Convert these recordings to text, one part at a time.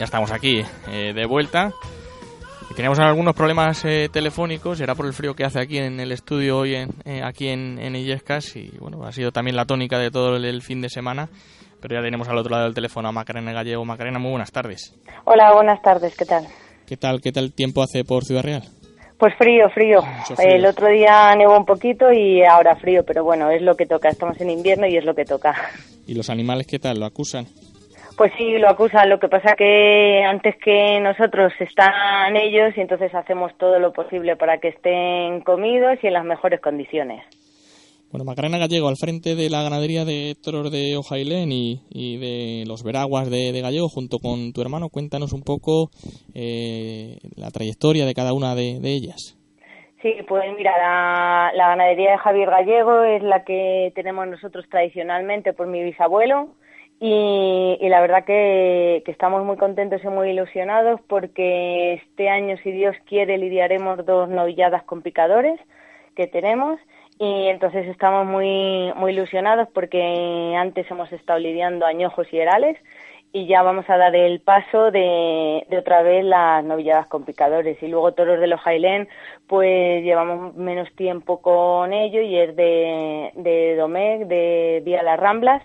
Ya estamos aquí eh, de vuelta. Y teníamos algunos problemas eh, telefónicos, era por el frío que hace aquí en el estudio hoy, en, eh, aquí en, en Illescas, y bueno, ha sido también la tónica de todo el, el fin de semana. Pero ya tenemos al otro lado del teléfono a Macarena Gallego. Macarena, muy buenas tardes. Hola, buenas tardes, ¿qué tal? ¿Qué tal, qué tal tiempo hace por Ciudad Real? Pues frío, frío. El otro día nevó un poquito y ahora frío, pero bueno, es lo que toca. Estamos en invierno y es lo que toca. ¿Y los animales qué tal? ¿Lo acusan? Pues sí, lo acusan. Lo que pasa que antes que nosotros están ellos y entonces hacemos todo lo posible para que estén comidos y en las mejores condiciones. Bueno, Macarena Gallego, al frente de la ganadería de toros de Ojailén y, y de los veraguas de, de, Gallego, junto con tu hermano, cuéntanos un poco eh, la trayectoria de cada una de, de ellas. Sí, pues mira, la, la, ganadería de Javier Gallego es la que tenemos nosotros tradicionalmente por mi bisabuelo y, y la verdad que, que, estamos muy contentos y muy ilusionados porque este año, si Dios quiere, lidiaremos dos novilladas con picadores que tenemos. Y entonces estamos muy muy ilusionados porque antes hemos estado lidiando añojos y herales y ya vamos a dar el paso de, de otra vez las novilladas con picadores. Y luego toros de los Jailén pues llevamos menos tiempo con ello y es de, de Domecq, de Vía Las Ramblas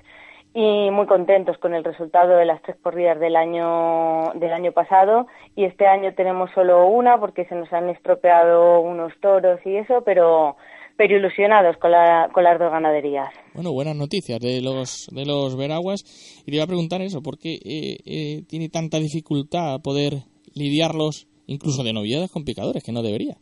y muy contentos con el resultado de las tres corridas del año del año pasado y este año tenemos solo una porque se nos han estropeado unos toros y eso pero pero ilusionados con, la, con las dos ganaderías. Bueno, buenas noticias de los de los veraguas. Y te iba a preguntar eso, ¿por qué eh, eh, tiene tanta dificultad poder lidiarlos incluso de novilladas con picadores, que no debería?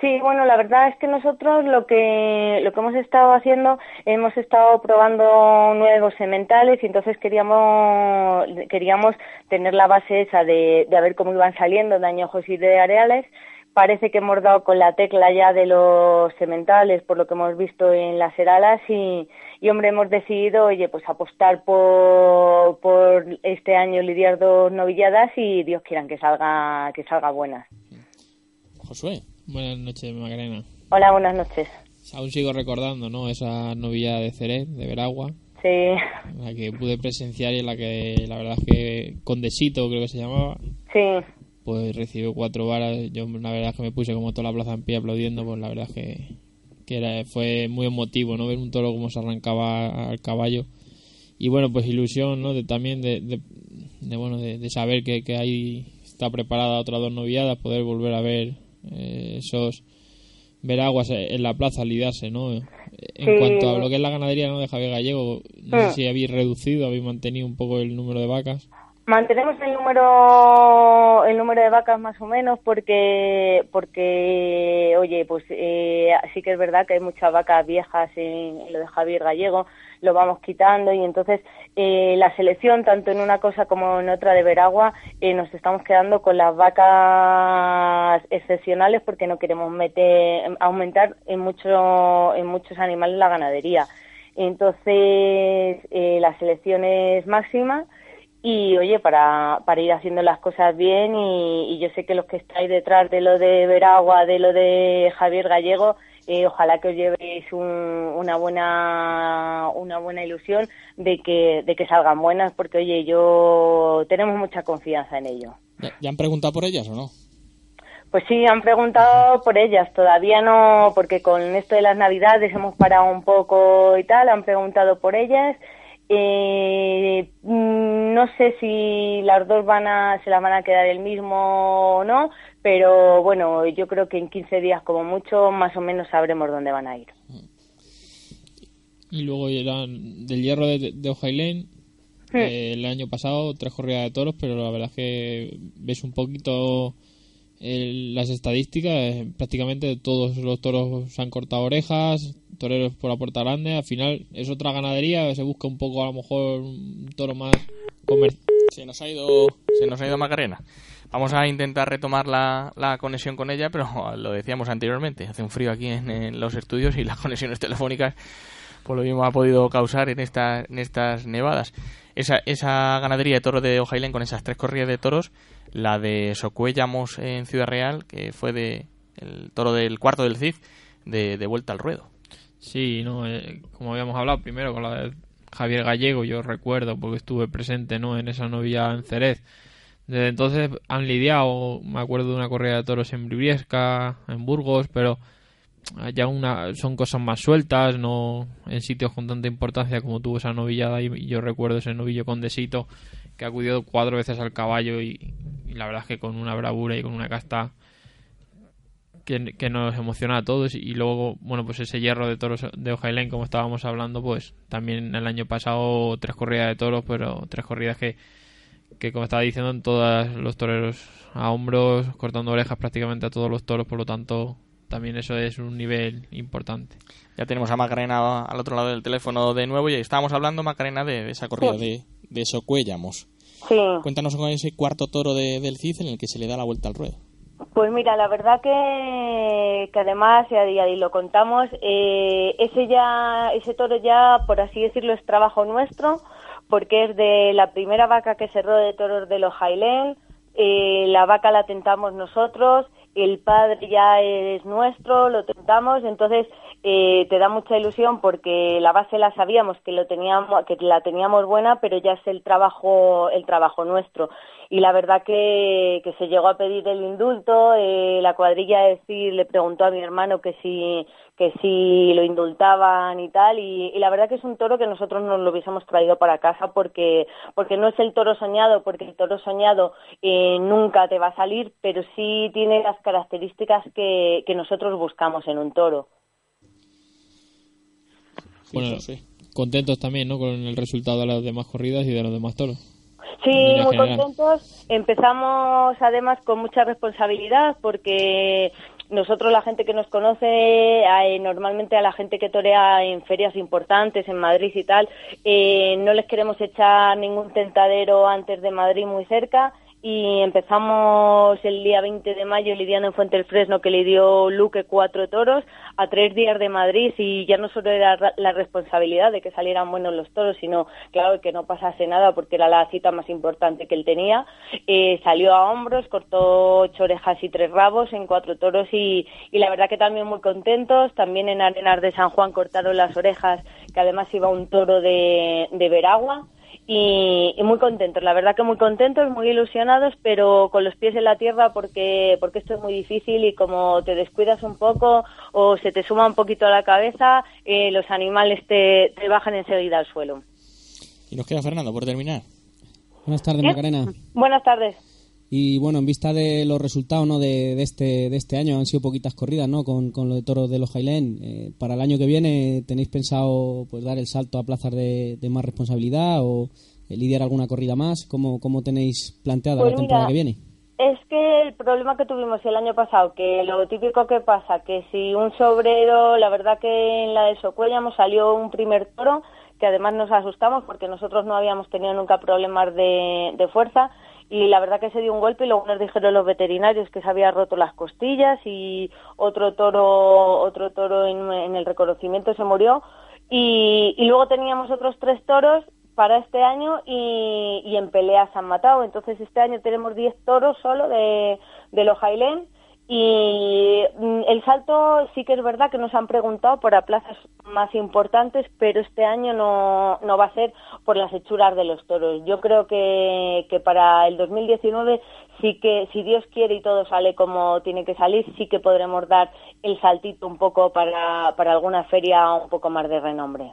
Sí, bueno, la verdad es que nosotros lo que lo que hemos estado haciendo, hemos estado probando nuevos sementales y entonces queríamos queríamos tener la base esa de, de a ver cómo iban saliendo de y de areales parece que hemos dado con la tecla ya de los sementales, por lo que hemos visto en las heralas y, y hombre, hemos decidido, oye, pues apostar por, por este año lidiar dos novilladas y Dios quieran que salga, que salga buenas. Buenas noches, Macarena. Hola, buenas noches. Aún sigo recordando, ¿no? Esa novillada de Ceret, de Veragua. Sí. La que pude presenciar y la que la verdad es que Condesito creo que se llamaba. Sí pues recibió cuatro varas. Yo la verdad es que me puse como toda la plaza en pie aplaudiendo, pues la verdad es que, que era, fue muy emotivo, ¿no? Ver un toro como se arrancaba al caballo. Y bueno, pues ilusión, ¿no? De, también de, de, de bueno, de, de, saber que, que ahí está preparada otra dos noviadas, poder volver a ver eh, esos veraguas en la plaza lidiarse, ¿no? En sí. cuanto a lo que es la ganadería ¿no? de Javier Gallego, no sé si habéis reducido, habéis mantenido un poco el número de vacas. Mantenemos el número el número de vacas más o menos porque porque oye pues eh, sí que es verdad que hay muchas vacas viejas en, en, lo de Javier Gallego lo vamos quitando y entonces eh, la selección tanto en una cosa como en otra de Veragua eh, nos estamos quedando con las vacas excepcionales porque no queremos meter aumentar en mucho en muchos animales la ganadería. Entonces eh, la selección es máxima y oye, para, para ir haciendo las cosas bien y, y, yo sé que los que estáis detrás de lo de Veragua, de lo de Javier Gallego, eh, ojalá que os llevéis un, una buena una buena ilusión de que, de que salgan buenas, porque oye, yo tenemos mucha confianza en ello. ¿Ya han preguntado por ellas o no? Pues sí, han preguntado por ellas, todavía no, porque con esto de las navidades hemos parado un poco y tal, han preguntado por ellas eh, no sé si las dos van a, se las van a quedar el mismo o no, pero bueno, yo creo que en 15 días como mucho más o menos sabremos dónde van a ir. Y luego eran del hierro de, de Ojailén, Hmm. eh, el año pasado tres corridas de toros, pero la verdad es que ves un poquito el, las estadísticas, prácticamente todos los toros se han cortado orejas, toreros por la puerta grande, al final es otra ganadería, se busca un poco a lo mejor un toro más Se nos ha ido, se nos ha ido Macarena. Vamos a intentar retomar la, la, conexión con ella, pero lo decíamos anteriormente, hace un frío aquí en, en los estudios y las conexiones telefónicas por lo mismo ha podido causar en, esta, en estas nevadas. Esa, esa ganadería de toros de Ojailén con esas tres corridas de toros, la de Socuellamos en Ciudad Real, que fue de el toro del cuarto del CIF, de, de vuelta al ruedo. Sí, no, eh, como habíamos hablado primero con la de Javier Gallego, yo recuerdo porque estuve presente no en esa novia en Cerez Desde entonces han lidiado, me acuerdo de una corrida de toros en Briviesca, en Burgos, pero ya una, son cosas más sueltas, no en sitios con tanta importancia como tuvo esa novillada y, yo recuerdo ese novillo condesito que acudió cuatro veces al caballo y, la verdad es que con una bravura y con una casta que, nos emociona a todos y luego, bueno, pues ese hierro de toros de Ojailén, como estábamos hablando, pues también el año pasado tres corridas de toros, pero tres corridas que, que como estaba diciendo, en todos los toreros a hombros, cortando orejas prácticamente a todos los toros, por lo tanto, también eso es un nivel importante. Ya tenemos a Macarena al otro lado del teléfono de nuevo y estábamos hablando, Macarena, de, esa corrida de, de Socuéllamos. Sí. Cuéntanos con ese cuarto toro del CID en el que se le da la vuelta al ruedo. Pues mira, la verdad que, que además, y lo contamos, eh, ese ya, ese toro ya, por así decirlo, es trabajo nuestro, porque es de la primera vaca que cerró de toros de los Jailén, eh, la vaca la tentamos nosotros, el padre ya es nuestro, lo tentamos, entonces eh, te da mucha ilusión porque la base la sabíamos que lo teníamos, que la teníamos buena, pero ya es el trabajo, el trabajo nuestro. Y la verdad que, que se llegó a pedir el indulto, eh, la cuadrilla decir, le preguntó a mi hermano que si que si lo indultaban y tal, y, la verdad que es un toro que nosotros nos lo hubiésemos traído para casa porque, porque no es el toro soñado, porque el toro soñado eh, nunca te va a salir, pero sí tiene las características que, que nosotros buscamos en un toro. Bueno, sí. contentos también, ¿no? Con el resultado de las demás corridas y de los demás toros. Sí, muy contentos. Empezamos además con mucha responsabilidad porque nosotros la gente que nos conoce, normalmente a la gente que torea en ferias importantes, en Madrid y tal, eh, no les queremos echar ningún tentadero antes de Madrid muy cerca y empezamos el día 20 de mayo lidiando en Fuente del Fresno que le dio Luque cuatro toros a tres días de Madrid y ya no solo era la responsabilidad de que salieran buenos los toros sino claro que no pasase nada porque era la cita más importante que él tenía eh, salió a hombros cortó ocho orejas y tres rabos en cuatro toros y, y la verdad que también muy contentos. También en Arenas de San Juan cortaron las orejas que además iba un toro de, de Veragua y, muy contentos, la verdad que muy contentos, muy ilusionados, pero con los pies en la tierra porque, porque esto es muy difícil y como te descuidas un poco o se te suma un poquito a la cabeza, eh, los animales te, te, bajan enseguida al suelo. Y nos queda Fernando por terminar. Buenas tardes, Macarena. Buenas tardes. Y bueno, en vista de los resultados ¿no? de, de, este, de este año, han sido poquitas corridas ¿no? con, con lo de toros de los Jailén. Eh, ¿Para el año que viene tenéis pensado pues dar el salto a plazas de, de más responsabilidad o eh, lidiar alguna corrida más? ¿Cómo, cómo tenéis planteada pues la temporada que viene? Es que el problema que tuvimos el año pasado, que lo típico que pasa, que si un sobrero, la verdad que en la de Socuellamos salió un primer toro, que además nos asustamos porque nosotros no habíamos tenido nunca problemas de, de fuerza, y la verdad que se dio un golpe y luego nos dijeron los veterinarios que se había roto las costillas y otro toro otro toro en, el reconocimiento se murió. Y, luego teníamos otros tres toros para este año y, y en peleas han matado. Entonces este año tenemos diez toros solo de, de los Jailén y mm, el salto sí que es verdad que nos han preguntado por a plazas más importantes, pero este año no, no va a ser por las hechuras de los toros. Yo creo que, que para el 2019 sí que, si Dios quiere y todo sale como tiene que salir, sí que podremos dar el saltito un poco para, para alguna feria un poco más de renombre.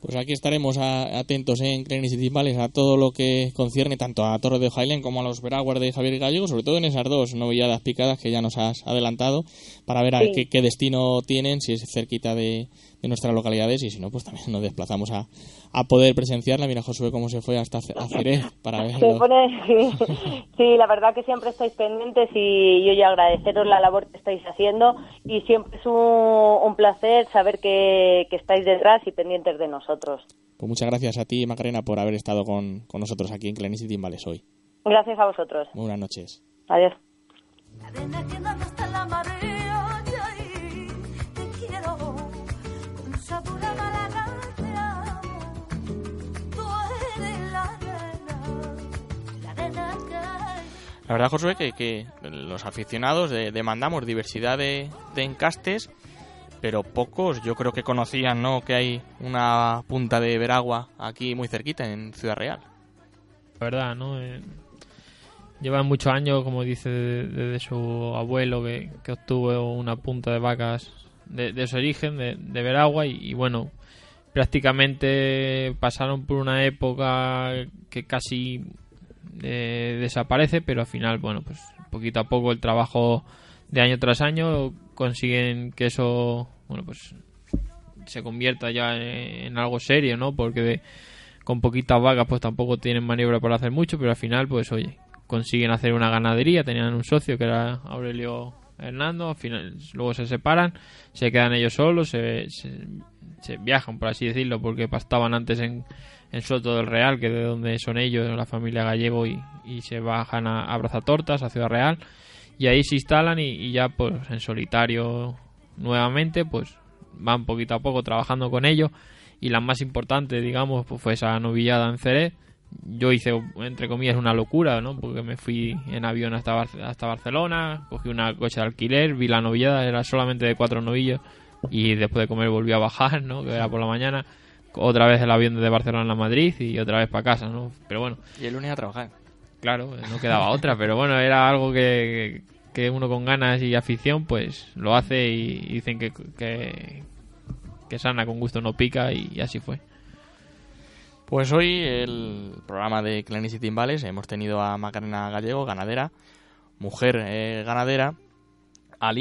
Pues aquí estaremos atentos en Clenis y Timbales a todo lo que concierne tanto a Torre de Highland como a los Veraguas de Javier Gallego, sobre todo en esas dos novilladas picadas que ya nos has adelantado, para ver a qué, destino tienen, si es cerquita de, de nuestras localidades y si no, pues también nos desplazamos a, a poder presenciarla. Mira, Josué, cómo se fue hasta a Jerez para verlo. sí, la verdad que siempre estáis pendientes y yo ya agradeceros la labor que estáis haciendo y siempre es un, placer saber que, estáis detrás y pendientes de nosotros. Pues muchas gracias a ti, Macarena, por haber estado con, nosotros aquí en Clenis y Timbales hoy. Gracias a vosotros. buenas noches. Adiós. La verdad, Josué, que, que los aficionados demandamos diversidad de, encastes, pero pocos yo creo que conocían ¿no? que hay una punta de Veragua aquí muy cerquita, en Ciudad Real. La verdad, ¿no? lleva muchos años, como dice, desde su abuelo que, obtuvo una punta de vacas de, su origen, de, de Veragua, y, bueno, prácticamente pasaron por una época que casi eh, desaparece, pero al final, bueno, pues poquito a poco el trabajo de año tras año consiguen que eso, bueno, pues se convierta ya en, algo serio, ¿no? Porque con poquitas vacas pues tampoco tienen maniobra para hacer mucho, pero al final, pues oye, consiguen hacer una ganadería, tenían un socio que era Aurelio Hernando, luego se separan, se quedan ellos solos, se, se, viajan, por así decirlo, porque pastaban antes en, en, Soto del Real, que de donde son ellos, la familia Gallego, y, se bajan a, a Brazatortas, a Ciudad Real, y ahí se instalan y, y, ya pues en solitario nuevamente, pues van poquito a poco trabajando con ellos, y la más importante, digamos, pues fue esa novillada en Cerez, yo hice, entre comillas, una locura, ¿no? Porque me fui en avión hasta, hasta Barcelona, cogí una coche de alquiler, vi la novillada, era solamente de cuatro novillos, y después de comer volví a bajar, ¿no? Que era por la mañana, otra vez el avión desde Barcelona a Madrid y otra vez para casa, ¿no? Pero bueno. Y el lunes a trabajar. Claro, no quedaba otra, pero bueno, era algo que, que uno con ganas y afición, pues lo hace y, dicen que, que, que sana con gusto no pica y así fue. Pues hoy el programa de Clancy Timbales hemos tenido a Macarena Gallego, ganadera, mujer eh, ganadera,